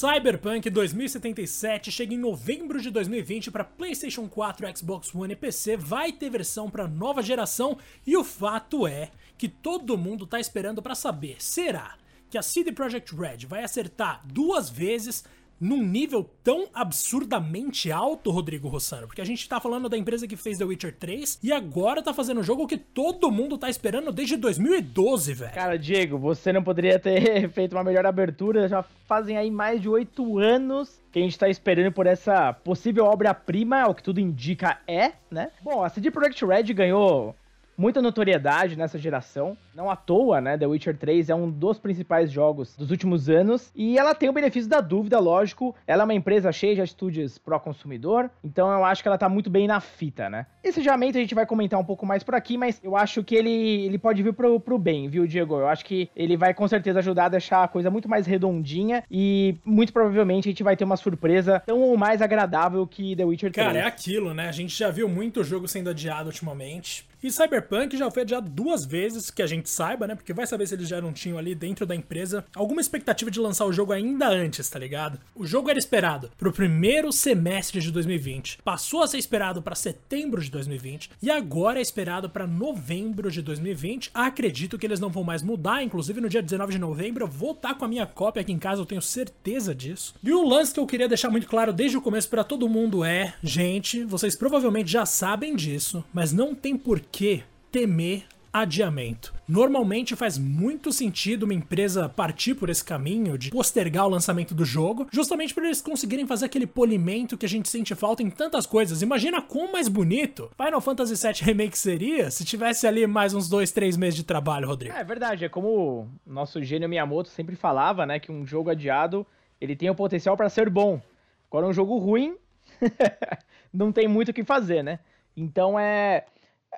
Cyberpunk 2077 chega em novembro de 2020 para PlayStation 4, Xbox One e PC, vai ter versão para nova geração e o fato é que todo mundo tá esperando para saber, será que a CD Projekt Red vai acertar duas vezes num nível tão absurdamente alto, Rodrigo Rossano, porque a gente tá falando da empresa que fez The Witcher 3 e agora tá fazendo um jogo que todo mundo tá esperando desde 2012, velho. Cara, Diego, você não poderia ter feito uma melhor abertura, já fazem aí mais de oito anos que a gente tá esperando por essa possível obra-prima, o que tudo indica é, né? Bom, a CD Projekt Red ganhou muita notoriedade nessa geração. Não à toa, né? The Witcher 3 é um dos principais jogos dos últimos anos. E ela tem o benefício da dúvida, lógico. Ela é uma empresa cheia de estúdios pró-consumidor. Então eu acho que ela tá muito bem na fita, né? Esse adiamento a gente vai comentar um pouco mais por aqui, mas eu acho que ele, ele pode vir pro, pro bem, viu, Diego? Eu acho que ele vai com certeza ajudar a deixar a coisa muito mais redondinha. E muito provavelmente a gente vai ter uma surpresa tão ou mais agradável que The Witcher 3. Cara, é aquilo, né? A gente já viu muito jogo sendo adiado ultimamente. E Cyberpunk já foi adiado duas vezes, que a gente saiba, né? Porque vai saber se eles já não tinham ali dentro da empresa alguma expectativa de lançar o jogo ainda antes, tá ligado? O jogo era esperado pro primeiro semestre de 2020, passou a ser esperado para setembro de 2020 e agora é esperado para novembro de 2020. Acredito que eles não vão mais mudar, inclusive no dia 19 de novembro eu vou estar com a minha cópia aqui em casa, eu tenho certeza disso. E um lance que eu queria deixar muito claro desde o começo para todo mundo é, gente, vocês provavelmente já sabem disso, mas não tem por que temer adiamento. Normalmente faz muito sentido uma empresa partir por esse caminho de postergar o lançamento do jogo, justamente para eles conseguirem fazer aquele polimento que a gente sente falta em tantas coisas. Imagina quão mais bonito Final Fantasy VII Remake seria se tivesse ali mais uns dois, três meses de trabalho, Rodrigo. É, verdade, é como o nosso gênio Miyamoto sempre falava, né, que um jogo adiado ele tem o potencial para ser bom. Agora um jogo ruim não tem muito o que fazer, né? Então é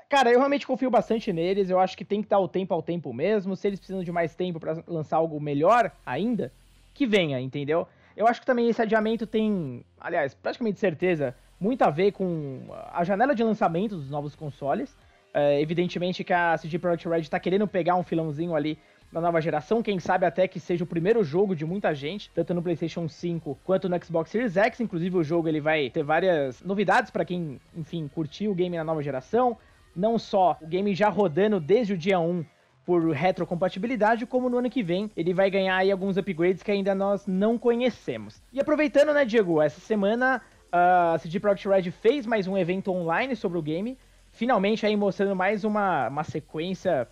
Cara, eu realmente confio bastante neles. Eu acho que tem que dar o tempo ao tempo mesmo. Se eles precisam de mais tempo para lançar algo melhor ainda, que venha, entendeu? Eu acho que também esse adiamento tem, aliás, praticamente certeza, muito a ver com a janela de lançamento dos novos consoles. É, evidentemente que a CG Projekt Red está querendo pegar um filãozinho ali na nova geração, quem sabe até que seja o primeiro jogo de muita gente, tanto no PlayStation 5 quanto no Xbox Series X. Inclusive o jogo ele vai ter várias novidades para quem, enfim, curtiu o game na nova geração não só o game já rodando desde o dia 1 por retrocompatibilidade, como no ano que vem ele vai ganhar aí alguns upgrades que ainda nós não conhecemos. E aproveitando, né, Diego, essa semana a CD Projekt Red fez mais um evento online sobre o game, finalmente aí mostrando mais uma, uma sequência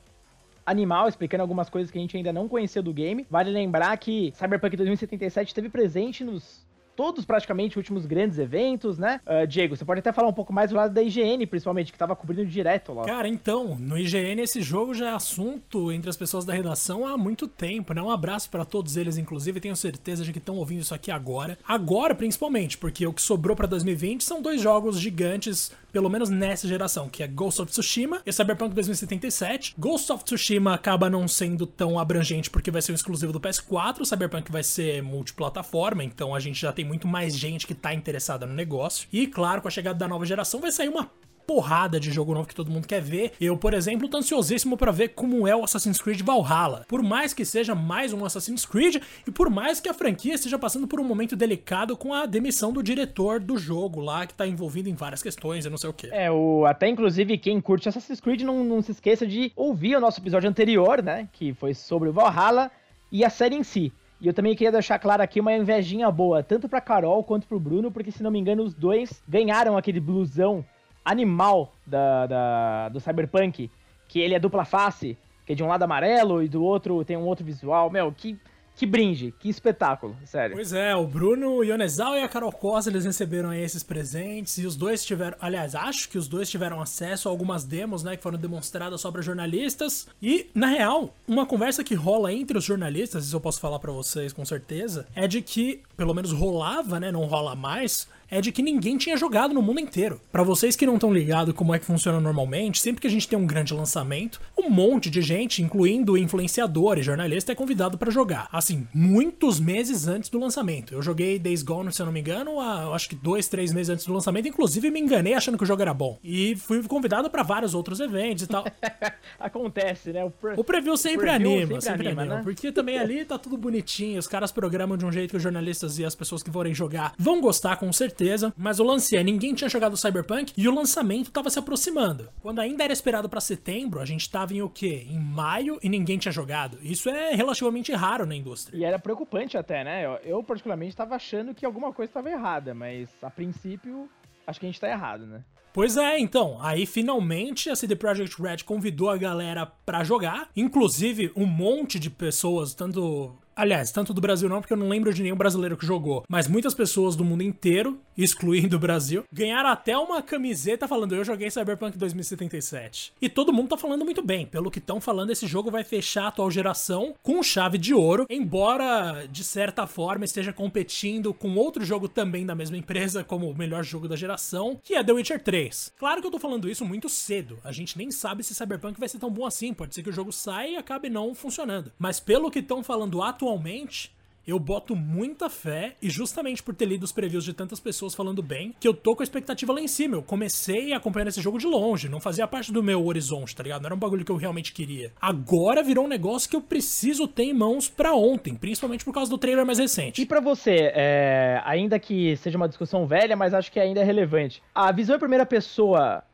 animal, explicando algumas coisas que a gente ainda não conhecia do game. Vale lembrar que Cyberpunk 2077 esteve presente nos todos praticamente últimos grandes eventos, né? Uh, Diego, você pode até falar um pouco mais do lado da IGN, principalmente, que tava cobrindo direto lá. Cara, então, no IGN esse jogo já é assunto entre as pessoas da redação há muito tempo, né? Um abraço para todos eles, inclusive, tenho certeza de que estão ouvindo isso aqui agora. Agora, principalmente, porque o que sobrou para 2020 são dois jogos gigantes, pelo menos nessa geração, que é Ghost of Tsushima e Cyberpunk 2077. Ghost of Tsushima acaba não sendo tão abrangente porque vai ser um exclusivo do PS4, Cyberpunk vai ser multiplataforma, então a gente já tem muito mais gente que tá interessada no negócio. E claro, com a chegada da nova geração vai sair uma porrada de jogo novo que todo mundo quer ver. Eu, por exemplo, tô ansiosíssimo para ver como é o Assassin's Creed Valhalla. Por mais que seja mais um Assassin's Creed e por mais que a franquia esteja passando por um momento delicado com a demissão do diretor do jogo lá, que tá envolvido em várias questões e não sei o que. É, o, até inclusive quem curte Assassin's Creed não, não se esqueça de ouvir o nosso episódio anterior, né, que foi sobre o Valhalla e a série em si. E eu também queria deixar claro aqui uma invejinha boa, tanto pra Carol quanto pro Bruno, porque se não me engano os dois ganharam aquele blusão animal da, da, do Cyberpunk, que ele é dupla face, que é de um lado amarelo e do outro tem um outro visual. Meu, que que brinde, que espetáculo, sério. Pois é, o Bruno Ionezal e a Carol Costa, eles receberam esses presentes e os dois tiveram, aliás, acho que os dois tiveram acesso a algumas demos, né, que foram demonstradas só para jornalistas. E, na real, uma conversa que rola entre os jornalistas, isso eu posso falar para vocês com certeza, é de que, pelo menos rolava, né, não rola mais, é de que ninguém tinha jogado no mundo inteiro. Para vocês que não estão ligados como é que funciona normalmente, sempre que a gente tem um grande lançamento, um monte de gente, incluindo influenciadores, jornalistas, é convidado para jogar. Assim, muitos meses antes do lançamento. Eu joguei Days Gone, se eu não me engano, há, acho que dois, três meses antes do lançamento. Inclusive, me enganei achando que o jogo era bom. E fui convidado para vários outros eventos e tal. Acontece, né? O, pre... o preview sempre o preview anima, sempre, sempre anima, anima né? Porque também ali tá tudo bonitinho, os caras programam de um jeito que os jornalistas e as pessoas que forem jogar vão gostar com certeza. Mas o lance é, ninguém tinha jogado Cyberpunk e o lançamento tava se aproximando. Quando ainda era esperado para setembro, a gente tava em o quê? Em maio e ninguém tinha jogado. Isso é relativamente raro na indústria. E era preocupante até, né? Eu, eu particularmente tava achando que alguma coisa estava errada, mas a princípio acho que a gente tá errado, né? Pois é, então, aí finalmente a CD Projekt Red convidou a galera para jogar, inclusive um monte de pessoas, tanto Aliás, tanto do Brasil não, porque eu não lembro de nenhum brasileiro que jogou. Mas muitas pessoas do mundo inteiro, excluindo o Brasil, ganharam até uma camiseta falando: Eu joguei Cyberpunk 2077. E todo mundo tá falando muito bem. Pelo que estão falando, esse jogo vai fechar a atual geração com chave de ouro, embora de certa forma esteja competindo com outro jogo também da mesma empresa como o melhor jogo da geração, que é The Witcher 3. Claro que eu tô falando isso muito cedo. A gente nem sabe se Cyberpunk vai ser tão bom assim. Pode ser que o jogo saia e acabe não funcionando. Mas pelo que estão falando atualmente, atualmente, eu boto muita fé, e justamente por ter lido os previews de tantas pessoas falando bem, que eu tô com a expectativa lá em cima. Eu comecei acompanhando esse jogo de longe, não fazia parte do meu horizonte, tá ligado? Não era um bagulho que eu realmente queria. Agora virou um negócio que eu preciso ter em mãos para ontem, principalmente por causa do trailer mais recente. E para você, é... ainda que seja uma discussão velha, mas acho que ainda é relevante, a visão em primeira pessoa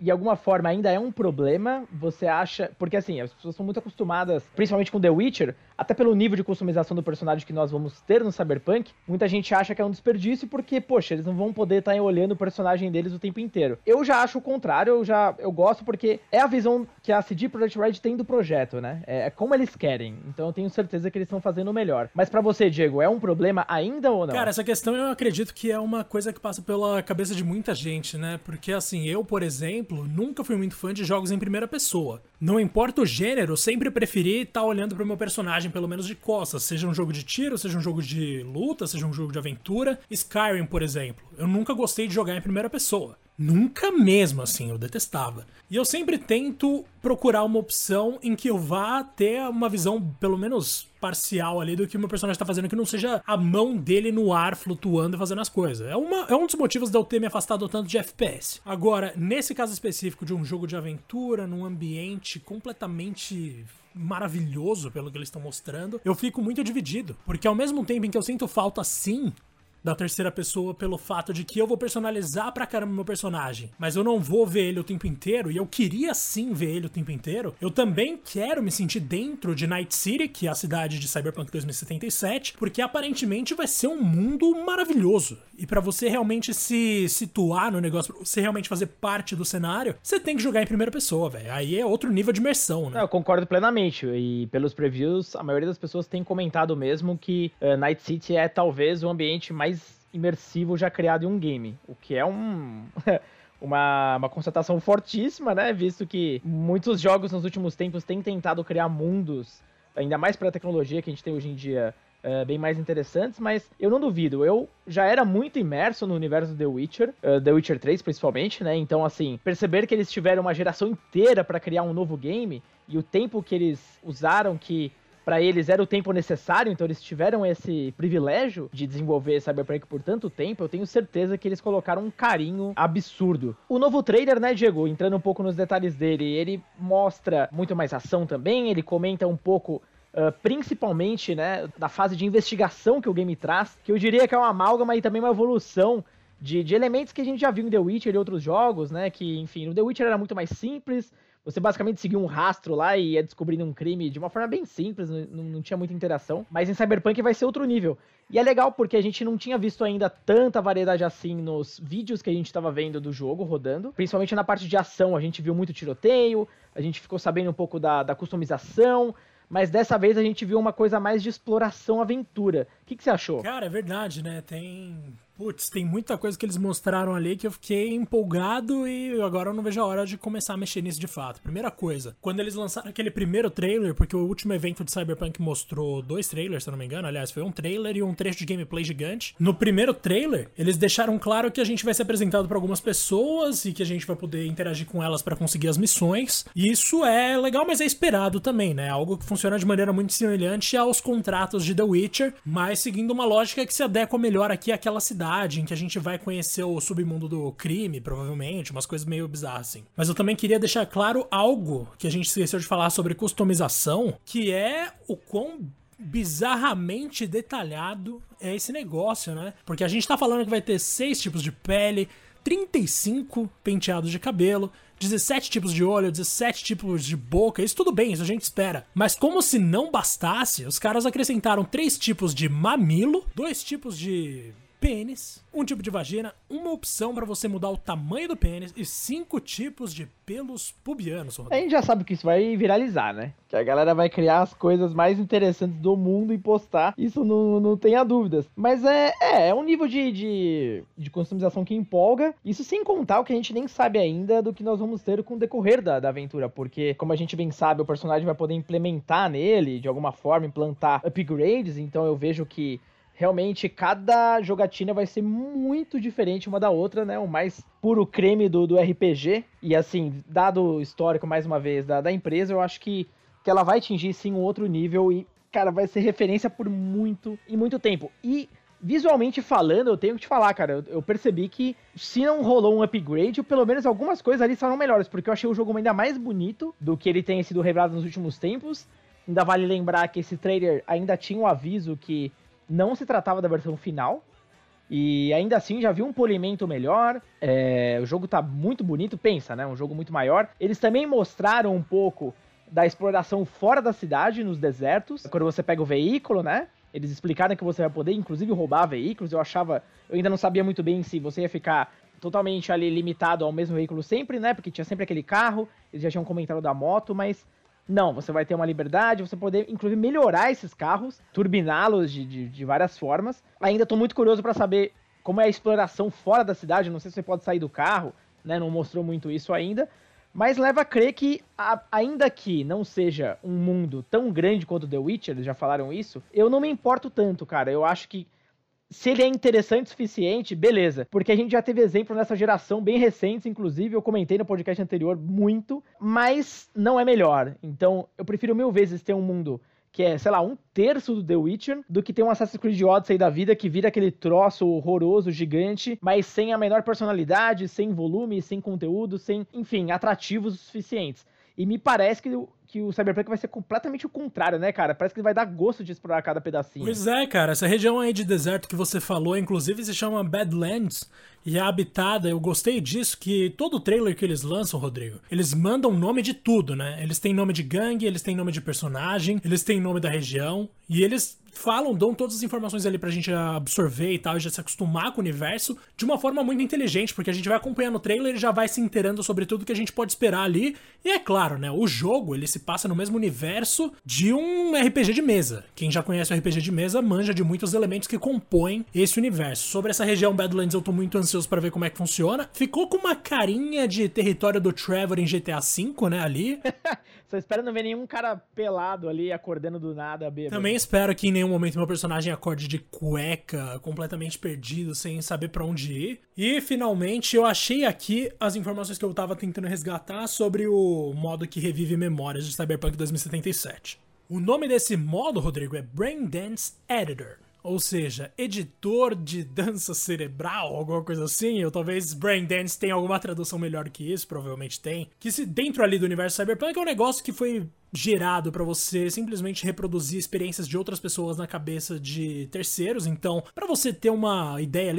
de alguma forma ainda é um problema, você acha. Porque assim, as pessoas são muito acostumadas, principalmente com The Witcher, até pelo nível de customização do personagem que nós vamos ter no Cyberpunk, muita gente acha que é um desperdício porque, poxa, eles não vão poder estar tá olhando o personagem deles o tempo inteiro. Eu já acho o contrário, eu já eu gosto porque é a visão que a CD Projekt Red tem do projeto, né? É, é como eles querem. Então eu tenho certeza que eles estão fazendo o melhor. Mas para você, Diego, é um problema ainda ou não? Cara, essa questão eu acredito que é uma coisa que passa pela cabeça de muita gente, né? Porque assim, eu, por exemplo, nunca fui muito fã de jogos em primeira pessoa. Não importa o gênero, sempre preferi estar tá olhando pro meu personagem, pelo menos de costas. Seja um jogo de tiro, seja um jogo de luta, seja um jogo de aventura. Skyrim, por exemplo. Eu nunca gostei de jogar em primeira pessoa. Nunca mesmo, assim, eu detestava. E eu sempre tento procurar uma opção em que eu vá ter uma visão, pelo menos parcial ali, do que o meu personagem tá fazendo, que não seja a mão dele no ar flutuando e fazendo as coisas. É, uma, é um dos motivos de eu ter me afastado tanto de FPS. Agora, nesse caso específico de um jogo de aventura, num ambiente completamente maravilhoso pelo que eles estão mostrando, eu fico muito dividido. Porque ao mesmo tempo em que eu sinto falta sim da terceira pessoa pelo fato de que eu vou personalizar pra caramba meu personagem, mas eu não vou ver ele o tempo inteiro, e eu queria sim ver ele o tempo inteiro, eu também quero me sentir dentro de Night City, que é a cidade de Cyberpunk 2077, porque aparentemente vai ser um mundo maravilhoso. E para você realmente se situar no negócio, pra você realmente fazer parte do cenário, você tem que jogar em primeira pessoa, velho. Aí é outro nível de imersão, né? eu concordo plenamente. E pelos previews, a maioria das pessoas tem comentado mesmo que uh, Night City é talvez o ambiente mais imersivo já criado em um game, o que é um uma, uma constatação fortíssima, né? Visto que muitos jogos nos últimos tempos têm tentado criar mundos, ainda mais para a tecnologia que a gente tem hoje em dia, uh, bem mais interessantes, mas eu não duvido. Eu já era muito imerso no universo do The Witcher, uh, The Witcher 3 principalmente, né? Então, assim, perceber que eles tiveram uma geração inteira para criar um novo game e o tempo que eles usaram que para eles era o tempo necessário, então eles tiveram esse privilégio de desenvolver Cyberpunk por tanto tempo, eu tenho certeza que eles colocaram um carinho absurdo. O novo trailer, né, Diego, entrando um pouco nos detalhes dele, ele mostra muito mais ação também, ele comenta um pouco Uh, principalmente, né, da fase de investigação que o game traz, que eu diria que é uma amálgama e também uma evolução de, de elementos que a gente já viu em The Witcher e outros jogos, né, que, enfim, no The Witcher era muito mais simples, você basicamente seguia um rastro lá e ia descobrindo um crime de uma forma bem simples, não, não, tinha muita interação. Mas em Cyberpunk vai ser outro nível. E é legal porque a gente não tinha visto ainda tanta variedade assim nos vídeos que a gente estava vendo do jogo rodando. Principalmente na parte de ação, a gente viu muito tiroteio, a gente ficou sabendo um pouco da, da customização. Mas dessa vez a gente viu uma coisa mais de exploração aventura. O que, que você achou? Cara, é verdade, né? Tem Putz, tem muita coisa que eles mostraram ali que eu fiquei empolgado e agora eu não vejo a hora de começar a mexer nisso de fato. Primeira coisa, quando eles lançaram aquele primeiro trailer, porque o último evento de Cyberpunk mostrou dois trailers, se eu não me engano, aliás, foi um trailer e um trecho de gameplay gigante. No primeiro trailer, eles deixaram claro que a gente vai ser apresentado para algumas pessoas e que a gente vai poder interagir com elas para conseguir as missões. E isso é legal, mas é esperado também, né? Algo que funciona de maneira muito semelhante aos contratos de The Witcher, mas seguindo uma lógica que se adequa melhor aqui àquela cidade cidade em que a gente vai conhecer o submundo do crime, provavelmente, umas coisas meio bizarras assim. Mas eu também queria deixar claro algo que a gente esqueceu de falar sobre customização, que é o quão bizarramente detalhado é esse negócio, né? Porque a gente tá falando que vai ter seis tipos de pele, 35 penteados de cabelo, 17 tipos de olho, 17 tipos de boca, isso tudo bem, isso a gente espera. Mas como se não bastasse, os caras acrescentaram três tipos de mamilo, dois tipos de pênis, um tipo de vagina, uma opção para você mudar o tamanho do pênis e cinco tipos de pelos pubianos. A gente já sabe que isso vai viralizar, né? Que a galera vai criar as coisas mais interessantes do mundo e postar. Isso não, não tenha dúvidas. Mas é, é, é um nível de, de, de customização que empolga. Isso sem contar o que a gente nem sabe ainda do que nós vamos ter com o decorrer da, da aventura. Porque, como a gente bem sabe, o personagem vai poder implementar nele, de alguma forma, implantar upgrades. Então eu vejo que realmente cada jogatina vai ser muito diferente uma da outra, né? O mais puro creme do, do RPG. E assim, dado o histórico, mais uma vez, da, da empresa, eu acho que, que ela vai atingir sim um outro nível e, cara, vai ser referência por muito e muito tempo. E visualmente falando, eu tenho que te falar, cara, eu, eu, percebi que se não rolou um upgrade, pelo menos algumas coisas ali serão melhores, porque eu achei o jogo ainda mais bonito do que ele tem sido revelado nos últimos tempos. Ainda vale lembrar que esse trailer ainda tinha um aviso que não se tratava da versão final. E ainda assim já viu um polimento melhor. É, o jogo tá muito bonito, pensa, né? Um jogo muito maior. Eles também mostraram um pouco da exploração fora da cidade, nos desertos. Quando você pega o veículo, né? Eles explicaram que você vai poder, inclusive, roubar veículos. Eu achava. Eu ainda não sabia muito bem se você ia ficar totalmente ali limitado ao mesmo veículo sempre, né? Porque tinha sempre aquele carro. Eles já tinham comentado da moto, mas não, você vai ter uma liberdade, você poder, inclusive, melhorar esses carros, turbiná-los de, de, de, várias formas. Ainda estou muito curioso para saber como é a exploração fora da cidade. Não sei se você pode sair do carro, né? Não mostrou muito isso ainda. Mas leva a crer que, a, ainda que não seja um mundo tão grande quanto The Witcher, eles já falaram isso, eu não me importo tanto, cara. Eu acho que se ele é interessante o suficiente, beleza. Porque a gente já teve exemplos nessa geração bem recentes, inclusive, eu comentei no podcast anterior muito, mas não é melhor. Então, eu prefiro mil vezes ter um mundo que é, sei lá, um terço do The Witcher, do que ter um Assassin's Creed Odyssey da vida que vira aquele troço horroroso, gigante, mas sem a menor personalidade, sem volume, sem conteúdo, sem, enfim, atrativos suficientes. E me parece que que o Cyberpunk vai ser completamente o contrário, né, cara? Parece que vai dar gosto de explorar cada pedacinho. Pois é, cara. Essa região aí de deserto que você falou, inclusive, se chama Badlands e é habitada. Eu gostei disso, que todo trailer que eles lançam, Rodrigo, eles mandam nome de tudo, né? Eles têm nome de gangue, eles têm nome de personagem, eles têm nome da região e eles falam, dão todas as informações ali pra gente absorver e tal, e já se acostumar com o universo de uma forma muito inteligente, porque a gente vai acompanhando o trailer e já vai se inteirando sobre tudo que a gente pode esperar ali. E é claro, né, o jogo, ele se passa no mesmo universo de um RPG de mesa. Quem já conhece o RPG de mesa manja de muitos elementos que compõem esse universo. Sobre essa região Badlands eu tô muito ansioso para ver como é que funciona. Ficou com uma carinha de território do Trevor em GTA V, né, ali. Só espero não ver nenhum cara pelado ali acordando do nada bêbado. Também espero que em nenhum momento meu personagem acorde de cueca, completamente perdido, sem saber para onde ir. E finalmente eu achei aqui as informações que eu tava tentando resgatar sobre o modo que revive memórias de Cyberpunk 2077. O nome desse modo, Rodrigo, é Brain Dance Editor ou seja, editor de dança cerebral, alguma coisa assim, ou talvez Brain Dance tenha alguma tradução melhor que isso, provavelmente tem. Que se dentro ali do universo Cyberpunk é um negócio que foi gerado para você simplesmente reproduzir experiências de outras pessoas na cabeça de terceiros. Então, para você ter uma ideia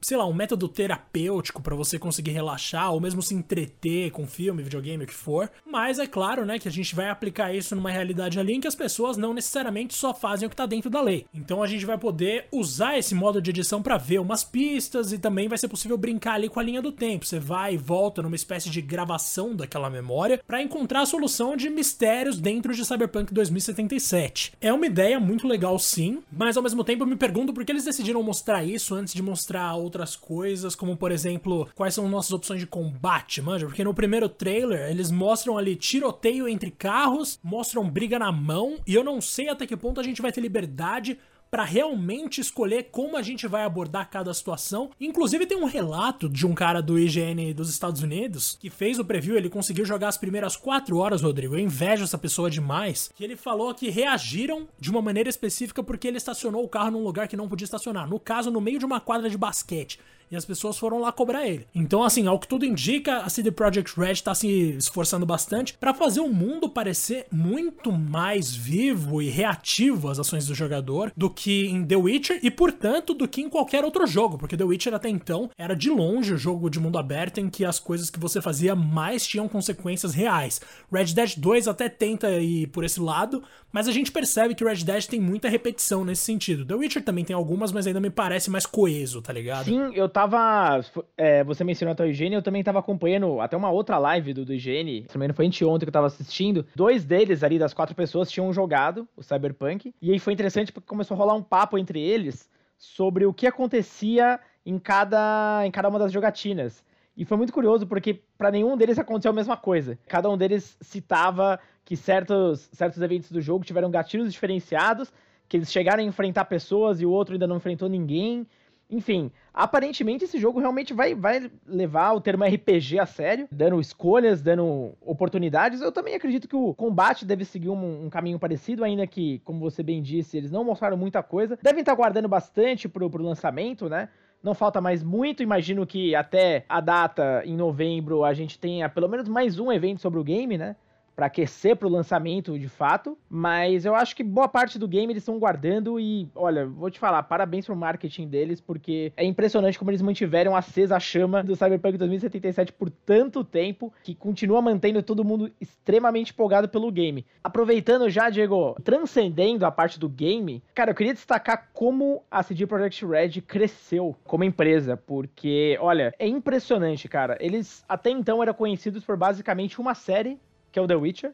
sei lá, um método terapêutico para você conseguir relaxar ou mesmo se entreter com filme, videogame, o que for. Mas é claro, né, que a gente vai aplicar isso numa realidade ali em que as pessoas não necessariamente só fazem o que tá dentro da lei. Então a gente vai poder usar esse modo de edição para ver umas pistas e também vai ser possível brincar ali com a linha do tempo. Você vai e volta numa espécie de gravação daquela memória para encontrar a solução de mistérios cenários dentro de Cyberpunk 2077. É uma ideia muito legal sim, mas ao mesmo tempo eu me pergunto por que eles decidiram mostrar isso antes de mostrar outras coisas, como por exemplo, quais são nossas opções de combate, manja? Porque no primeiro trailer eles mostram ali tiroteio entre carros, mostram briga na mão, e eu não sei até que ponto a gente vai ter liberdade para realmente escolher como a gente vai abordar cada situação. Inclusive tem um relato de um cara do IGN dos Estados Unidos que fez o preview, ele conseguiu jogar as primeiras 4 horas, Rodrigo. Eu invejo essa pessoa demais. Que ele falou que reagiram de uma maneira específica porque ele estacionou o carro num lugar que não podia estacionar. No caso, no meio de uma quadra de basquete e as pessoas foram lá cobrar ele. Então, assim, ao que tudo indica, a CD Projekt Red tá se esforçando bastante para fazer o mundo parecer muito mais vivo e reativo às ações do jogador do que em The Witcher e, portanto, do que em qualquer outro jogo, porque The Witcher até então era de longe o jogo de mundo aberto em que as coisas que você fazia mais tinham consequências reais. Red Dead 2 até tenta ir por esse lado, mas a gente percebe que Red Dead tem muita repetição nesse sentido. The Witcher também tem algumas, mas ainda me parece mais coeso, tá ligado? Sim, eu tava. É, você mencionou até o IGN, eu também tava acompanhando até uma outra live do, do IGN. Também não foi anteontem que eu tava assistindo. Dois deles ali, das quatro pessoas, tinham jogado o Cyberpunk. E aí foi interessante porque começou a rolar um papo entre eles sobre o que acontecia em cada, em cada uma das jogatinas. E foi muito curioso porque para nenhum deles aconteceu a mesma coisa. Cada um deles citava que certos, certos eventos do jogo tiveram gatilhos diferenciados, que eles chegaram a enfrentar pessoas e o outro ainda não enfrentou ninguém. Enfim, aparentemente esse jogo realmente vai, vai levar o termo RPG a sério, dando escolhas, dando oportunidades. Eu também acredito que o combate deve seguir um, um caminho parecido, ainda que, como você bem disse, eles não mostraram muita coisa. Devem estar guardando bastante pro, pro lançamento, né? Não falta mais muito, imagino que até a data em novembro a gente tenha pelo menos mais um evento sobre o game, né? Para aquecer para o lançamento de fato, mas eu acho que boa parte do game eles estão guardando e, olha, vou te falar, parabéns pro marketing deles, porque é impressionante como eles mantiveram acesa a chama do Cyberpunk 2077 por tanto tempo, que continua mantendo todo mundo extremamente empolgado pelo game. Aproveitando já, Diego, transcendendo a parte do game, cara, eu queria destacar como a CD Projekt Red cresceu como empresa, porque, olha, é impressionante, cara. Eles até então eram conhecidos por basicamente uma série que é o The Witcher.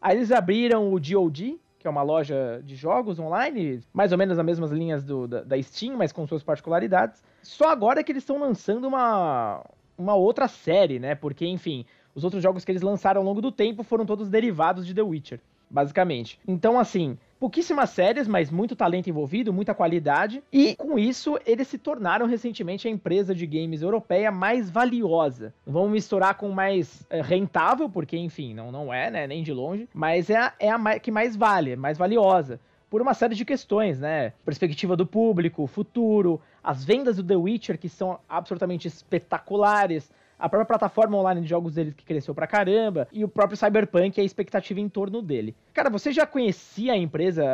Aí eles abriram o GOG, que é uma loja de jogos online, mais ou menos nas mesmas linhas do, da, da Steam, mas com suas particularidades. Só agora é que eles estão lançando uma, uma outra série, né? Porque, enfim, os outros jogos que eles lançaram ao longo do tempo foram todos derivados de The Witcher, basicamente. Então, assim, pouquíssimas séries, mas muito talento envolvido, muita qualidade. E com isso, eles se tornaram recentemente a empresa de games europeia mais valiosa. Vamos misturar com mais é, rentável, porque enfim, não, não é, né? Nem de longe. Mas é a, é a que mais vale, mais valiosa por uma série de questões, né? Perspectiva do público, futuro, as vendas do The Witcher que são absolutamente espetaculares, a própria plataforma online de jogos deles que cresceu pra caramba, e o próprio Cyberpunk e a expectativa em torno dele. Cara, você já conhecia a empresa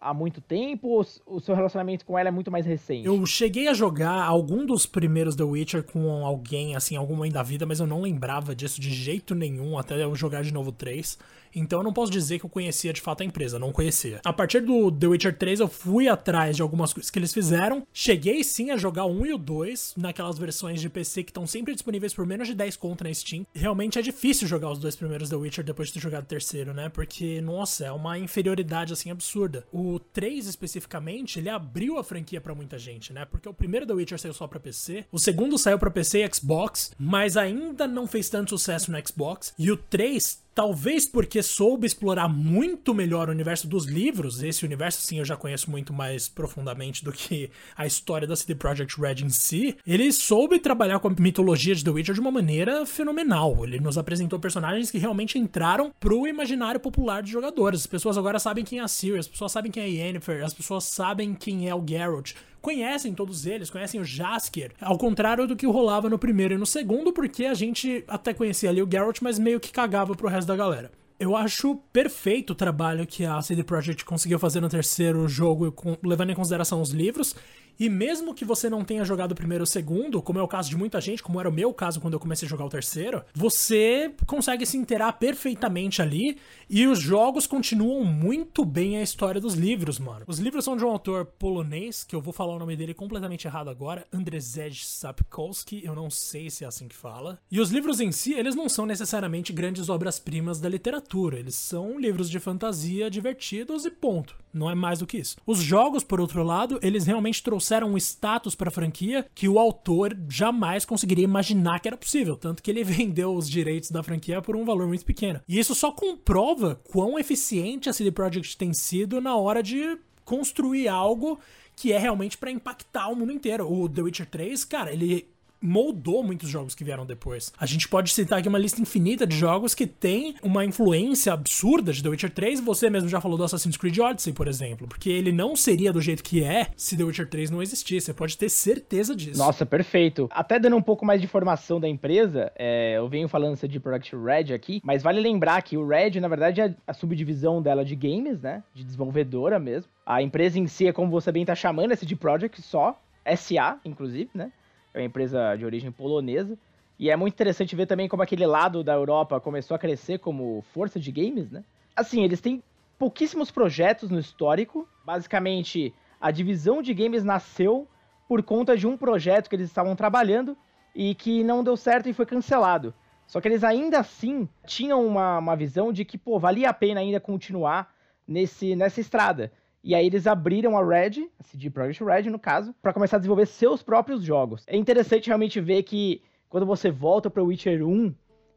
há muito tempo ou o seu relacionamento com ela é muito mais recente? Eu cheguei a jogar algum dos primeiros The Witcher com alguém, assim, algum mãe da vida, mas eu não lembrava disso de jeito nenhum até eu jogar de novo 3. Então eu não posso dizer que eu conhecia de fato a empresa, não conhecia. A partir do The Witcher 3 eu fui atrás de algumas coisas que eles fizeram. Cheguei sim a jogar o 1 e o 2 naquelas versões de PC que estão sempre disponíveis por menos de 10 conto na Steam. Realmente é difícil jogar os dois primeiros The Witcher depois de ter jogado o terceiro, né? Porque, nossa, é uma inferioridade assim absurda. O 3 especificamente, ele abriu a franquia para muita gente, né? Porque o primeiro The Witcher saiu só para PC, o segundo saiu para PC e Xbox, mas ainda não fez tanto sucesso no Xbox. E o 3 Talvez porque soube explorar muito melhor o universo dos livros, esse universo sim eu já conheço muito mais profundamente do que a história da CD Projekt Red em si. Ele soube trabalhar com a mitologia de The Witcher de uma maneira fenomenal. Ele nos apresentou personagens que realmente entraram pro imaginário popular de jogadores. As pessoas agora sabem quem é a Ciri, as pessoas sabem quem é a Yennefer, as pessoas sabem quem é o Geralt conhecem todos eles, conhecem o Jaskier, ao contrário do que rolava no primeiro e no segundo, porque a gente até conhecia ali o Geralt, mas meio que cagava pro resto da galera. Eu acho perfeito o trabalho que a CD Projekt conseguiu fazer no terceiro jogo, levando em consideração os livros. E mesmo que você não tenha jogado o primeiro ou o segundo, como é o caso de muita gente, como era o meu caso quando eu comecei a jogar o terceiro, você consegue se inteirar perfeitamente ali e os jogos continuam muito bem a história dos livros, mano. Os livros são de um autor polonês, que eu vou falar o nome dele completamente errado agora, Andrzej Sapkowski, eu não sei se é assim que fala. E os livros em si, eles não são necessariamente grandes obras-primas da literatura, eles são livros de fantasia divertidos e ponto. Não é mais do que isso. Os jogos, por outro lado, eles realmente trouxeram um status para a franquia que o autor jamais conseguiria imaginar que era possível, tanto que ele vendeu os direitos da franquia por um valor muito pequeno. E isso só comprova quão eficiente a CD Projekt tem sido na hora de construir algo que é realmente para impactar o mundo inteiro. O The Witcher 3, cara, ele moldou muitos jogos que vieram depois. A gente pode citar aqui uma lista infinita de jogos que tem uma influência absurda de The Witcher 3. Você mesmo já falou do Assassin's Creed Odyssey, por exemplo, porque ele não seria do jeito que é se The Witcher 3 não existisse. Você pode ter certeza disso. Nossa, perfeito. Até dando um pouco mais de informação da empresa, é, eu venho falando de Product Red aqui, mas vale lembrar que o Red, na verdade, é a subdivisão dela de games, né? De desenvolvedora mesmo. A empresa em si é como você bem tá chamando, esse de Project só, SA, inclusive, né? É uma empresa de origem polonesa. E é muito interessante ver também como aquele lado da Europa começou a crescer como força de games, né? Assim, eles têm pouquíssimos projetos no histórico. Basicamente, a divisão de games nasceu por conta de um projeto que eles estavam trabalhando e que não deu certo e foi cancelado. Só que eles ainda assim tinham uma, uma visão de que, pô, valia a pena ainda continuar nesse, nessa estrada. E aí eles abriram a Red, a CD Projekt Red no caso, para começar a desenvolver seus próprios jogos. É interessante realmente ver que quando você volta para Witcher 1,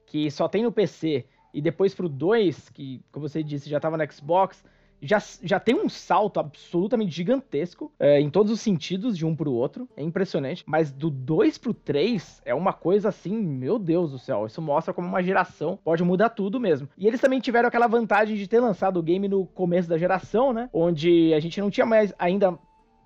que só tem no PC, e depois pro 2, que como você disse, já estava no Xbox, já, já tem um salto absolutamente gigantesco é, em todos os sentidos de um pro outro. É impressionante. Mas do 2 pro 3 é uma coisa assim, meu Deus do céu. Isso mostra como uma geração pode mudar tudo mesmo. E eles também tiveram aquela vantagem de ter lançado o game no começo da geração, né? Onde a gente não tinha mais ainda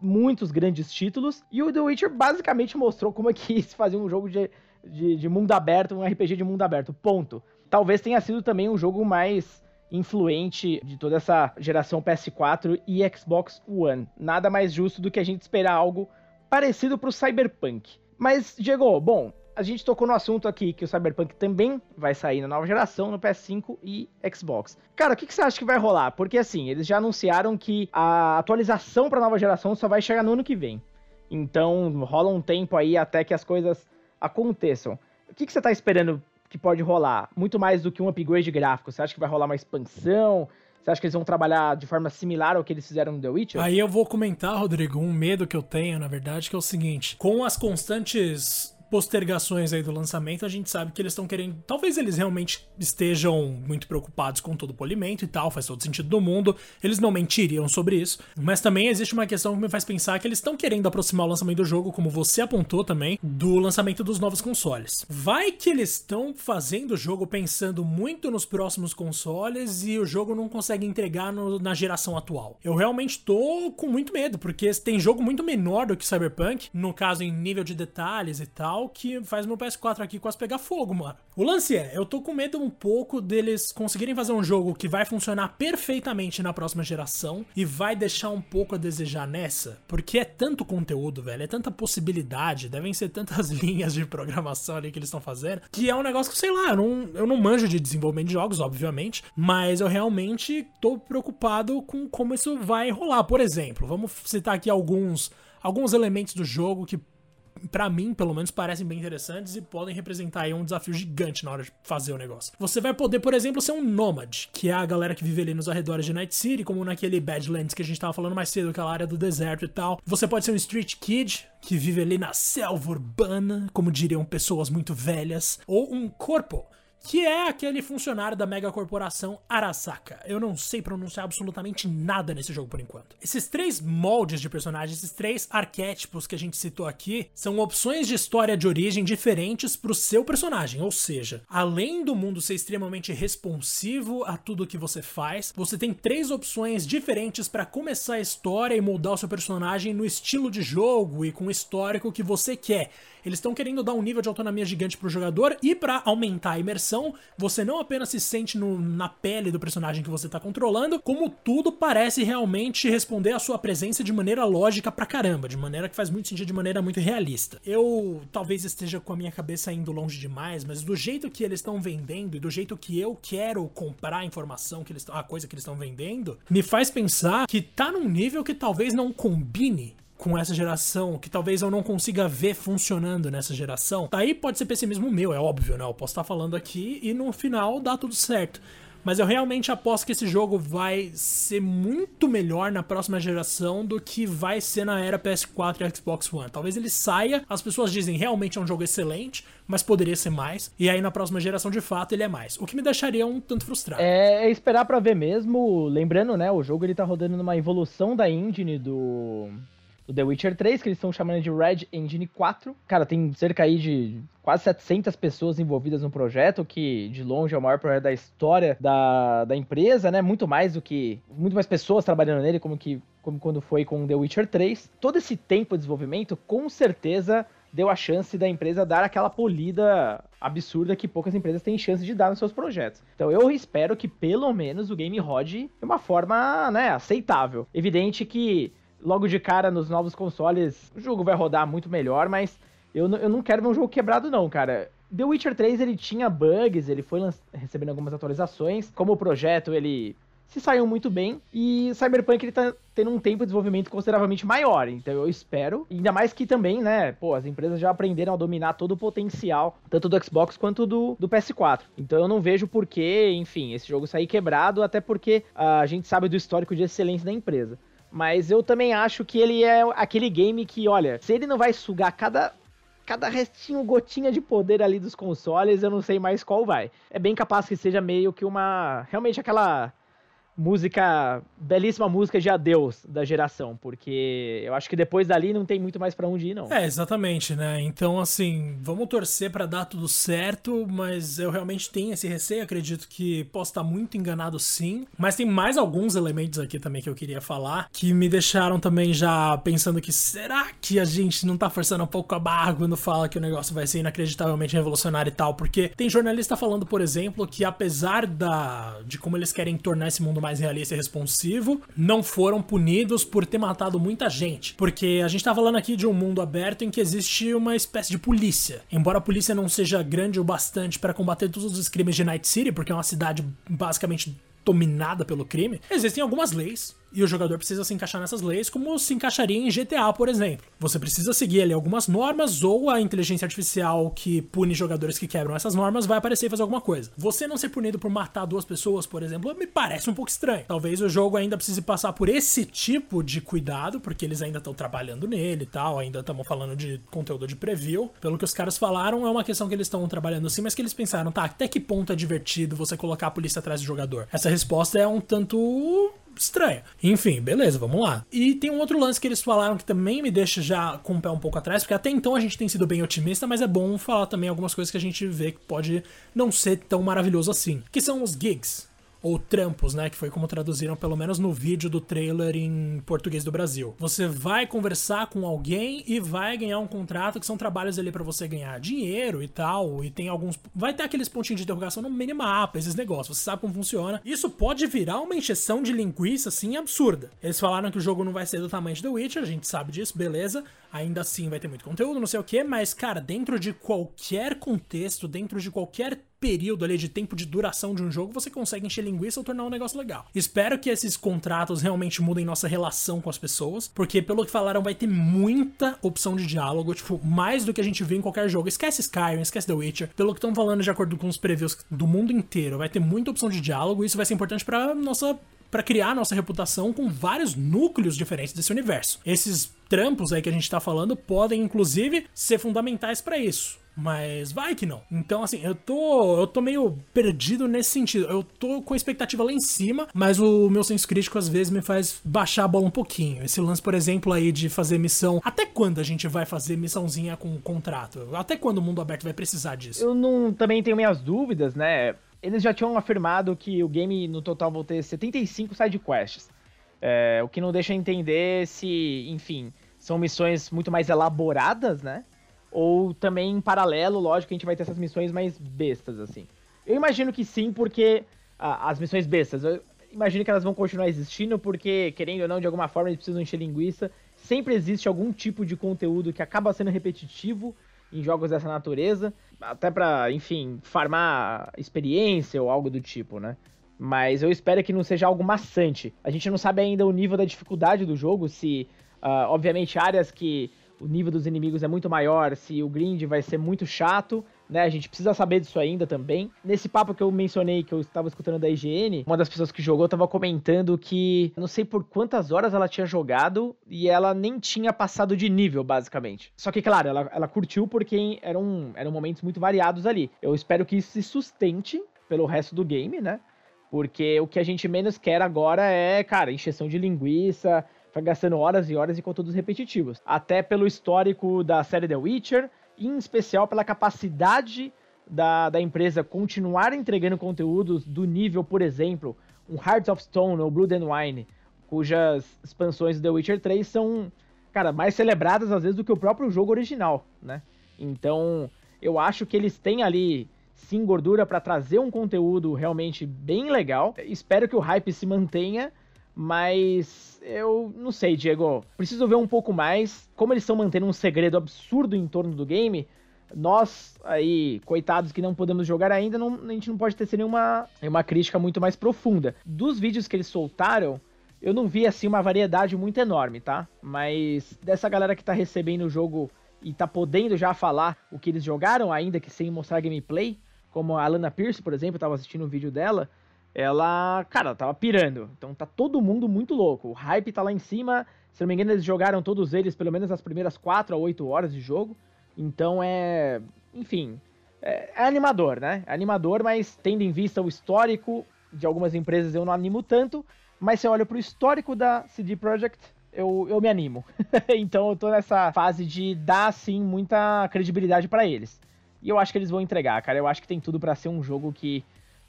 muitos grandes títulos. E o The Witcher basicamente mostrou como é que se fazia um jogo de, de, de mundo aberto, um RPG de mundo aberto. Ponto. Talvez tenha sido também um jogo mais influente de toda essa geração PS4 e Xbox One. Nada mais justo do que a gente esperar algo parecido pro Cyberpunk. Mas, Diego, bom, a gente tocou no assunto aqui que o Cyberpunk também vai sair na nova geração, no PS5 e Xbox. Cara, o que, que, você acha que vai rolar? Porque assim, eles já anunciaram que a atualização para nova geração só vai chegar no ano que vem. Então rola um tempo aí até que as coisas aconteçam. O que, que você tá esperando que pode rolar? Muito mais do que um upgrade gráfico. Você acha que vai rolar uma expansão? Você acha que eles vão trabalhar de forma similar ao que eles fizeram no The Witcher? Aí eu vou comentar, Rodrigo, um medo que eu tenho, na verdade, que é o seguinte: com as constantes postergações aí do lançamento, a gente sabe que eles estão querendo. Talvez eles realmente estejam muito preocupados com todo o polimento e tal, faz todo sentido do mundo. Eles não mentiriam sobre isso. Mas também existe uma questão que me faz pensar que eles estão querendo aproximar o lançamento do jogo, como você apontou também, do lançamento dos novos consoles. Vai que eles estão fazendo o jogo pensando muito nos próximos consoles e o jogo não consegue entregar no, na geração atual. Eu realmente tô com muito medo, porque tem jogo muito menor do que Cyberpunk, no caso em nível de detalhes e tal que faz meu PS4 aqui quase pegar fogo, mano. O lance é, eu tô com medo um pouco deles conseguirem fazer um jogo que vai funcionar perfeitamente na próxima geração e vai deixar um pouco a desejar nessa, porque é tanto conteúdo, velho, é tanta possibilidade, devem ser tantas linhas de programação ali que eles estão fazendo, que é um negócio que, sei lá, eu não, eu não manjo de desenvolvimento de jogos, obviamente, mas eu realmente tô preocupado com como isso vai rolar. Por exemplo, vamos citar aqui alguns alguns elementos do jogo que para mim, pelo menos, parecem bem interessantes e podem representar aí um desafio gigante na hora de fazer o negócio. Você vai poder, por exemplo, ser um nômade, que é a galera que vive ali nos arredores de Night City, como naquele Badlands que a gente tava falando mais cedo, aquela área do deserto e tal. Você pode ser um street kid, que vive ali na selva urbana, como diriam pessoas muito velhas, ou um corpo que é aquele funcionário da mega corporação Arasaka. Eu não sei pronunciar absolutamente nada nesse jogo por enquanto. Esses três moldes de personagens, esses três arquétipos que a gente citou aqui, são opções de história de origem diferentes pro seu personagem, ou seja, além do mundo ser extremamente responsivo a tudo que você faz, você tem três opções diferentes para começar a história e moldar o seu personagem no estilo de jogo e com o histórico que você quer. Eles estão querendo dar um nível de autonomia gigante pro jogador e para aumentar a imersão, você não apenas se sente no, na pele do personagem que você tá controlando, como tudo parece realmente responder à sua presença de maneira lógica pra caramba, de maneira que faz muito sentido, de maneira muito realista. Eu talvez esteja com a minha cabeça indo longe demais, mas do jeito que eles estão vendendo e do jeito que eu quero comprar a informação que eles a coisa que eles estão vendendo, me faz pensar que tá num nível que talvez não combine com essa geração, que talvez eu não consiga ver funcionando nessa geração. Daí pode ser pessimismo meu, é óbvio, né? Eu posso estar falando aqui e no final dá tudo certo. Mas eu realmente aposto que esse jogo vai ser muito melhor na próxima geração do que vai ser na era PS4 e Xbox One. Talvez ele saia, as pessoas dizem realmente é um jogo excelente, mas poderia ser mais. E aí na próxima geração, de fato, ele é mais. O que me deixaria um tanto frustrado. É, é esperar para ver mesmo. Lembrando, né, o jogo ele tá rodando numa evolução da engine do do The Witcher 3, que eles estão chamando de Red Engine 4. Cara, tem cerca aí de quase 700 pessoas envolvidas no projeto, que de longe é o maior projeto da história da, da empresa, né? Muito mais do que. Muito mais pessoas trabalhando nele, como, que, como quando foi com The Witcher 3. Todo esse tempo de desenvolvimento, com certeza deu a chance da empresa dar aquela polida absurda que poucas empresas têm chance de dar nos seus projetos. Então eu espero que pelo menos o game rode de uma forma, né, aceitável. Evidente que logo de cara nos novos consoles, o jogo vai rodar muito melhor, mas eu, eu não quero ver um jogo quebrado, não, cara. The Witcher 3 ele tinha bugs, ele foi recebendo algumas atualizações. Como o projeto ele se saiu muito bem e Cyberpunk ele tá tendo um tempo de desenvolvimento consideravelmente maior. Então eu espero, ainda mais que também, né, pô, as empresas já aprenderam a dominar todo o potencial, tanto do Xbox quanto do, do PS4. Então eu não vejo por que, enfim, esse jogo sair quebrado, até porque uh, a gente sabe do histórico de excelência da empresa. Mas eu também acho que ele é aquele game que, olha, se ele não vai sugar cada cada restinho, gotinha de poder ali dos consoles, eu não sei mais qual vai. É bem capaz que seja meio que uma. Realmente aquela música, belíssima música de adeus da geração, porque eu acho que depois dali não tem muito mais para onde ir, não. É, exatamente, né? Então, assim, vamos torcer para dar tudo certo, mas eu realmente tenho esse receio, acredito que posso estar muito enganado sim, mas tem mais alguns elementos aqui também que eu queria falar, que me deixaram também já pensando que será que a gente não tá forçando um pouco a barra quando fala que o negócio vai ser inacreditavelmente revolucionário e tal, porque tem jornalista falando, por exemplo, que apesar da de como eles querem tornar esse mundo mais realista e responsivo, não foram punidos por ter matado muita gente. Porque a gente tá falando aqui de um mundo aberto em que existe uma espécie de polícia. Embora a polícia não seja grande o bastante para combater todos os crimes de Night City, porque é uma cidade basicamente dominada pelo crime, existem algumas leis e o jogador precisa se encaixar nessas leis, como se encaixaria em GTA, por exemplo. Você precisa seguir ali algumas normas, ou a inteligência artificial que pune jogadores que quebram essas normas vai aparecer e fazer alguma coisa. Você não ser punido por matar duas pessoas, por exemplo, me parece um pouco estranho. Talvez o jogo ainda precise passar por esse tipo de cuidado, porque eles ainda estão trabalhando nele e tal, ainda estamos falando de conteúdo de preview. Pelo que os caras falaram, é uma questão que eles estão trabalhando assim, mas que eles pensaram, tá, até que ponto é divertido você colocar a polícia atrás do jogador? Essa resposta é um tanto estranha. Enfim, beleza, vamos lá. E tem um outro lance que eles falaram que também me deixa já com o pé um pouco atrás, porque até então a gente tem sido bem otimista, mas é bom falar também algumas coisas que a gente vê que pode não ser tão maravilhoso assim, que são os gigs ou trampos, né? Que foi como traduziram pelo menos no vídeo do trailer em português do Brasil. Você vai conversar com alguém e vai ganhar um contrato que são trabalhos ali para você ganhar dinheiro e tal. E tem alguns. Vai ter aqueles pontinhos de interrogação no minimapa, esses negócios. Você sabe como funciona. Isso pode virar uma encheção de linguiça assim absurda. Eles falaram que o jogo não vai ser do tamanho de The a gente sabe disso, beleza. Ainda assim vai ter muito conteúdo, não sei o que, mas cara, dentro de qualquer contexto, dentro de qualquer período ali de tempo de duração de um jogo, você consegue encher linguiça ou tornar um negócio legal. Espero que esses contratos realmente mudem nossa relação com as pessoas, porque pelo que falaram vai ter muita opção de diálogo, tipo, mais do que a gente vê em qualquer jogo. Esquece Skyrim, esquece The Witcher. Pelo que estão falando de acordo com os previews do mundo inteiro, vai ter muita opção de diálogo, e isso vai ser importante para nossa para criar nossa reputação com vários núcleos diferentes desse universo. Esses trampos aí que a gente tá falando podem inclusive ser fundamentais para isso. Mas vai que não. Então, assim, eu tô. Eu tô meio perdido nesse sentido. Eu tô com a expectativa lá em cima, mas o meu senso crítico às vezes me faz baixar a bola um pouquinho. Esse lance, por exemplo, aí de fazer missão. Até quando a gente vai fazer missãozinha com contrato? Até quando o mundo aberto vai precisar disso? Eu não também tenho minhas dúvidas, né? Eles já tinham afirmado que o game no total vai ter 75 sidequests. É, o que não deixa entender se, enfim, são missões muito mais elaboradas, né? Ou também em paralelo, lógico, a gente vai ter essas missões mais bestas, assim. Eu imagino que sim, porque ah, as missões bestas, eu imagino que elas vão continuar existindo, porque, querendo ou não, de alguma forma eles precisam encher linguiça. Sempre existe algum tipo de conteúdo que acaba sendo repetitivo em jogos dessa natureza, até pra, enfim, farmar experiência ou algo do tipo, né? Mas eu espero que não seja algo maçante. A gente não sabe ainda o nível da dificuldade do jogo, se, uh, obviamente, áreas que o nível dos inimigos é muito maior, se o grind vai ser muito chato, né? A gente precisa saber disso ainda também. Nesse papo que eu mencionei, que eu estava escutando da IGN, uma das pessoas que jogou estava comentando que não sei por quantas horas ela tinha jogado e ela nem tinha passado de nível, basicamente. Só que, claro, ela, ela curtiu porque eram, eram momentos muito variados ali. Eu espero que isso se sustente pelo resto do game, né? Porque o que a gente menos quer agora é, cara, encheção de linguiça, foi gastando horas e horas em conteúdos repetitivos. Até pelo histórico da série The Witcher, em especial pela capacidade da, da empresa continuar entregando conteúdos do nível, por exemplo, um Hearts of Stone ou Blood and Wine, cujas expansões do The Witcher 3 são, cara, mais celebradas às vezes do que o próprio jogo original, né? Então, eu acho que eles têm ali sim gordura para trazer um conteúdo realmente bem legal. Espero que o hype se mantenha mas eu não sei, Diego. Preciso ver um pouco mais. Como eles estão mantendo um segredo absurdo em torno do game, nós aí, coitados que não podemos jogar ainda, não, a gente não pode ter nenhuma uma crítica muito mais profunda. Dos vídeos que eles soltaram, eu não vi assim uma variedade muito enorme, tá? Mas dessa galera que tá recebendo o jogo e tá podendo já falar o que eles jogaram, ainda que sem mostrar gameplay, como a Alana Pierce, por exemplo, eu tava assistindo um vídeo dela ela, cara, tava pirando. Então tá todo mundo muito louco. O hype tá lá em cima. Se não me engano, eles jogaram todos eles pelo menos as primeiras 4 a 8 horas de jogo. Então é. Enfim. É, é animador, né? É animador, mas tendo em vista o histórico de algumas empresas, eu não animo tanto. Mas se eu olho pro histórico da CD Projekt, eu, eu me animo. então eu tô nessa fase de dar, sim, muita credibilidade para eles. E eu acho que eles vão entregar, cara. Eu acho que tem tudo para ser um jogo que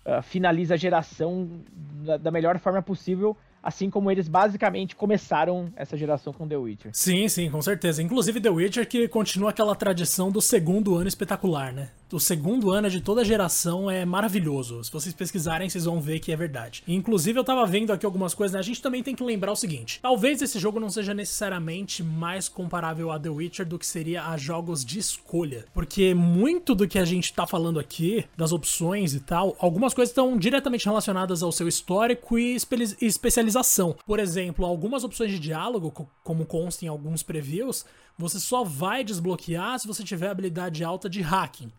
uh, finaliza a geração da, da melhor forma possível assim como eles basicamente começaram essa geração com The Witcher. Sim, sim, com certeza. Inclusive The Witcher que continua aquela tradição do segundo ano espetacular, né? O segundo ano de toda geração é maravilhoso. Se vocês pesquisarem, vocês vão ver que é verdade. inclusive, eu tava vendo aqui algumas coisas, né? A gente também tem que lembrar o seguinte: talvez esse jogo não seja necessariamente mais comparável a The Witcher do que seria a jogos de escolha. Porque muito do que a gente tá falando aqui, das opções e tal, algumas coisas estão diretamente relacionadas ao seu histórico e especialização. Por exemplo, algumas opções de diálogo, como consta em alguns previews, você só vai desbloquear se você tiver habilidade alta de hacking.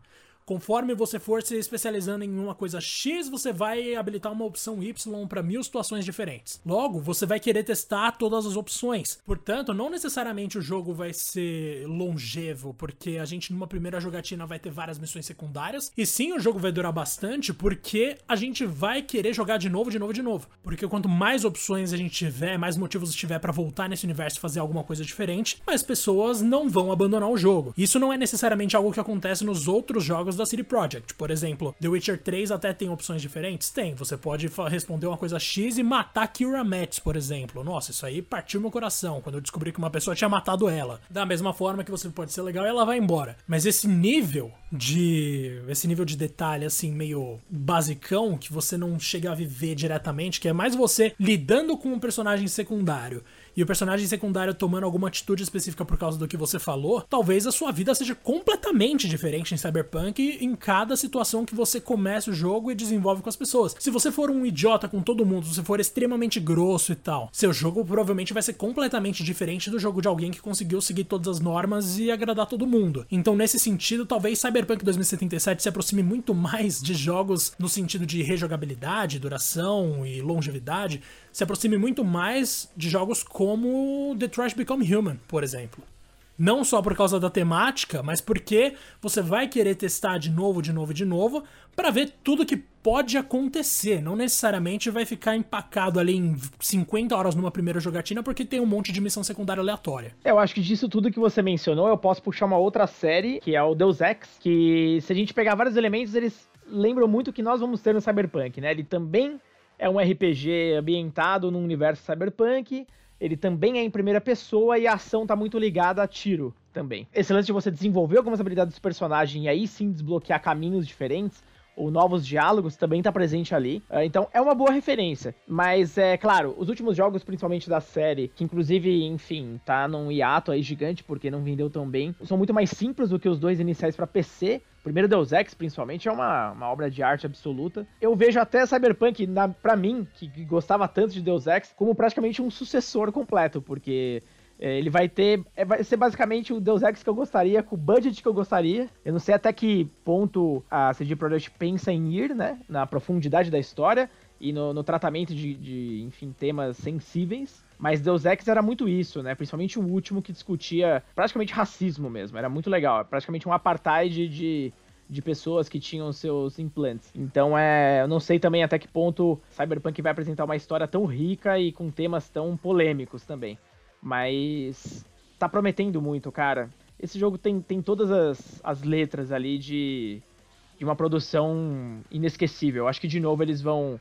Conforme você for se especializando em uma coisa X, você vai habilitar uma opção Y para mil situações diferentes. Logo, você vai querer testar todas as opções. Portanto, não necessariamente o jogo vai ser longevo, porque a gente numa primeira jogatina vai ter várias missões secundárias. E sim, o jogo vai durar bastante, porque a gente vai querer jogar de novo, de novo, de novo. Porque quanto mais opções a gente tiver, mais motivos tiver para voltar nesse universo e fazer alguma coisa diferente, mais pessoas não vão abandonar o jogo. Isso não é necessariamente algo que acontece nos outros jogos da City Project. Por exemplo, The Witcher 3 até tem opções diferentes? Tem. Você pode responder uma coisa X e matar Kira Metz, por exemplo. Nossa, isso aí partiu meu coração quando eu descobri que uma pessoa tinha matado ela. Da mesma forma que você pode ser legal e ela vai embora. Mas esse nível de. esse nível de detalhe, assim, meio basicão, que você não chega a viver diretamente, que é mais você lidando com um personagem secundário e o personagem secundário tomando alguma atitude específica por causa do que você falou, talvez a sua vida seja completamente diferente em Cyberpunk em cada situação que você começa o jogo e desenvolve com as pessoas. Se você for um idiota com todo mundo, se você for extremamente grosso e tal, seu jogo provavelmente vai ser completamente diferente do jogo de alguém que conseguiu seguir todas as normas e agradar todo mundo. Então, nesse sentido, talvez Cyberpunk 2077 se aproxime muito mais de jogos no sentido de rejogabilidade, duração e longevidade se aproxime muito mais de jogos como Detroit Become Human, por exemplo. Não só por causa da temática, mas porque você vai querer testar de novo, de novo, de novo, para ver tudo que pode acontecer. Não necessariamente vai ficar empacado ali em 50 horas numa primeira jogatina, porque tem um monte de missão secundária aleatória. Eu acho que disso tudo que você mencionou, eu posso puxar uma outra série, que é o Deus Ex, que se a gente pegar vários elementos, eles lembram muito o que nós vamos ter no Cyberpunk, né? Ele também é um RPG ambientado num universo cyberpunk, ele também é em primeira pessoa e a ação tá muito ligada a tiro também. Esse lance de você desenvolver algumas habilidades do personagem e aí sim desbloquear caminhos diferentes ou novos diálogos também tá presente ali. Ah, então é uma boa referência. Mas é claro, os últimos jogos, principalmente da série, que inclusive, enfim, tá num hiato aí gigante porque não vendeu tão bem, são muito mais simples do que os dois iniciais para PC. Primeiro Deus Ex, principalmente, é uma, uma obra de arte absoluta. Eu vejo até Cyberpunk, na, pra mim, que, que gostava tanto de Deus Ex, como praticamente um sucessor completo, porque é, ele vai ter. É, vai ser basicamente o Deus Ex que eu gostaria, com o budget que eu gostaria. Eu não sei até que ponto a CD Projekt pensa em ir, né? Na profundidade da história e no, no tratamento de, de, enfim, temas sensíveis. Mas Deus Ex era muito isso, né? Principalmente o último que discutia praticamente racismo mesmo. Era muito legal. Praticamente um apartheid de, de pessoas que tinham seus implantes. Então é, eu não sei também até que ponto Cyberpunk vai apresentar uma história tão rica e com temas tão polêmicos também. Mas tá prometendo muito, cara. Esse jogo tem, tem todas as, as letras ali de, de uma produção inesquecível. Acho que de novo eles vão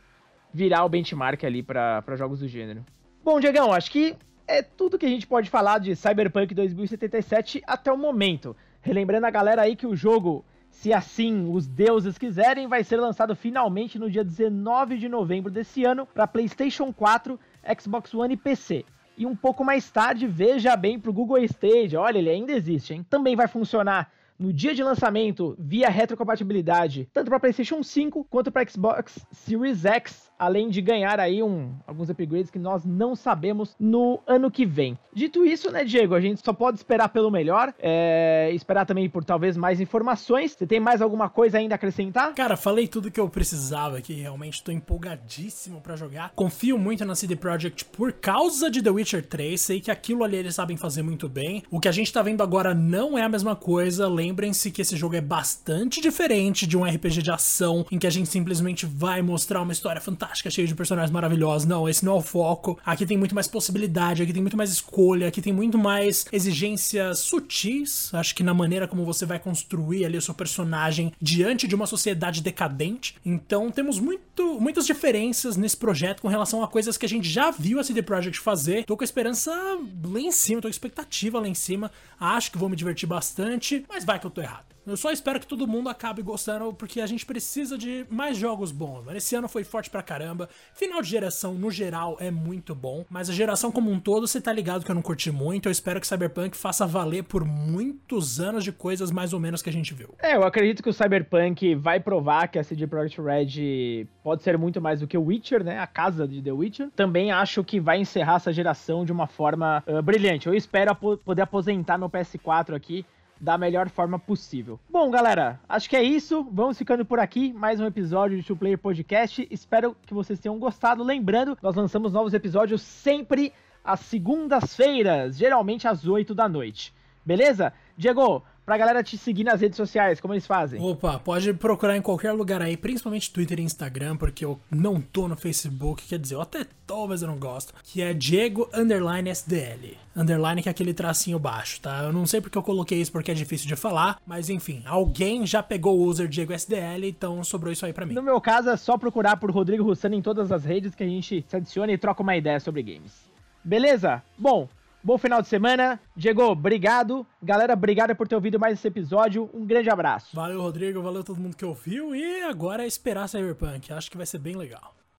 virar o benchmark ali para jogos do gênero. Bom, Diegão, acho que é tudo que a gente pode falar de Cyberpunk 2077 até o momento. Relembrando a galera aí que o jogo, se assim os deuses quiserem, vai ser lançado finalmente no dia 19 de novembro desse ano para PlayStation 4, Xbox One e PC. E um pouco mais tarde, veja bem para o Google Stage, olha, ele ainda existe, hein? Também vai funcionar no dia de lançamento via retrocompatibilidade, tanto para PlayStation 5 quanto para Xbox Series X além de ganhar aí um, alguns upgrades que nós não sabemos no ano que vem. Dito isso, né, Diego, a gente só pode esperar pelo melhor, é, esperar também por talvez mais informações. Você tem mais alguma coisa ainda a acrescentar? Cara, falei tudo que eu precisava aqui, realmente tô empolgadíssimo para jogar. Confio muito na CD Projekt por causa de The Witcher 3, sei que aquilo ali eles sabem fazer muito bem. O que a gente tá vendo agora não é a mesma coisa, lembrem-se que esse jogo é bastante diferente de um RPG de ação em que a gente simplesmente vai mostrar uma história fantástica cheia de personagens maravilhosos. Não, esse não é o foco. Aqui tem muito mais possibilidade, aqui tem muito mais escolha, aqui tem muito mais exigências sutis. Acho que na maneira como você vai construir ali o seu personagem diante de uma sociedade decadente. Então temos muito, muitas diferenças nesse projeto com relação a coisas que a gente já viu a CD Projekt fazer. Tô com a esperança lá em cima, tô com expectativa lá em cima. Acho que vou me divertir bastante, mas vai que eu tô errado. Eu só espero que todo mundo acabe gostando, porque a gente precisa de mais jogos bons. Mano. Esse ano foi forte pra caramba. Final de geração, no geral, é muito bom. Mas a geração como um todo, você tá ligado que eu não curti muito. Eu espero que Cyberpunk faça valer por muitos anos de coisas mais ou menos que a gente viu. É, eu acredito que o Cyberpunk vai provar que a CD Projekt Red pode ser muito mais do que o Witcher, né? A casa de The Witcher. Também acho que vai encerrar essa geração de uma forma uh, brilhante. Eu espero ap poder aposentar meu PS4 aqui da melhor forma possível. Bom, galera, acho que é isso. Vamos ficando por aqui. Mais um episódio de Two Player Podcast. Espero que vocês tenham gostado. Lembrando, nós lançamos novos episódios sempre às segundas-feiras, geralmente às 8 da noite. Beleza? Diego, pra galera te seguir nas redes sociais, como eles fazem? Opa, pode procurar em qualquer lugar aí, principalmente Twitter e Instagram, porque eu não tô no Facebook, quer dizer, eu até tô, mas eu não gosto, que é Diego Underline SDL. Underline que é aquele tracinho baixo, tá? Eu não sei porque eu coloquei isso porque é difícil de falar, mas enfim, alguém já pegou o user Diego SDL, então sobrou isso aí pra mim. No meu caso, é só procurar por Rodrigo Russano em todas as redes que a gente se adiciona e troca uma ideia sobre games. Beleza? Bom, Bom final de semana. Diego, obrigado. Galera, obrigado por ter ouvido mais esse episódio. Um grande abraço. Valeu, Rodrigo. Valeu todo mundo que ouviu. E agora é esperar Cyberpunk. Acho que vai ser bem legal.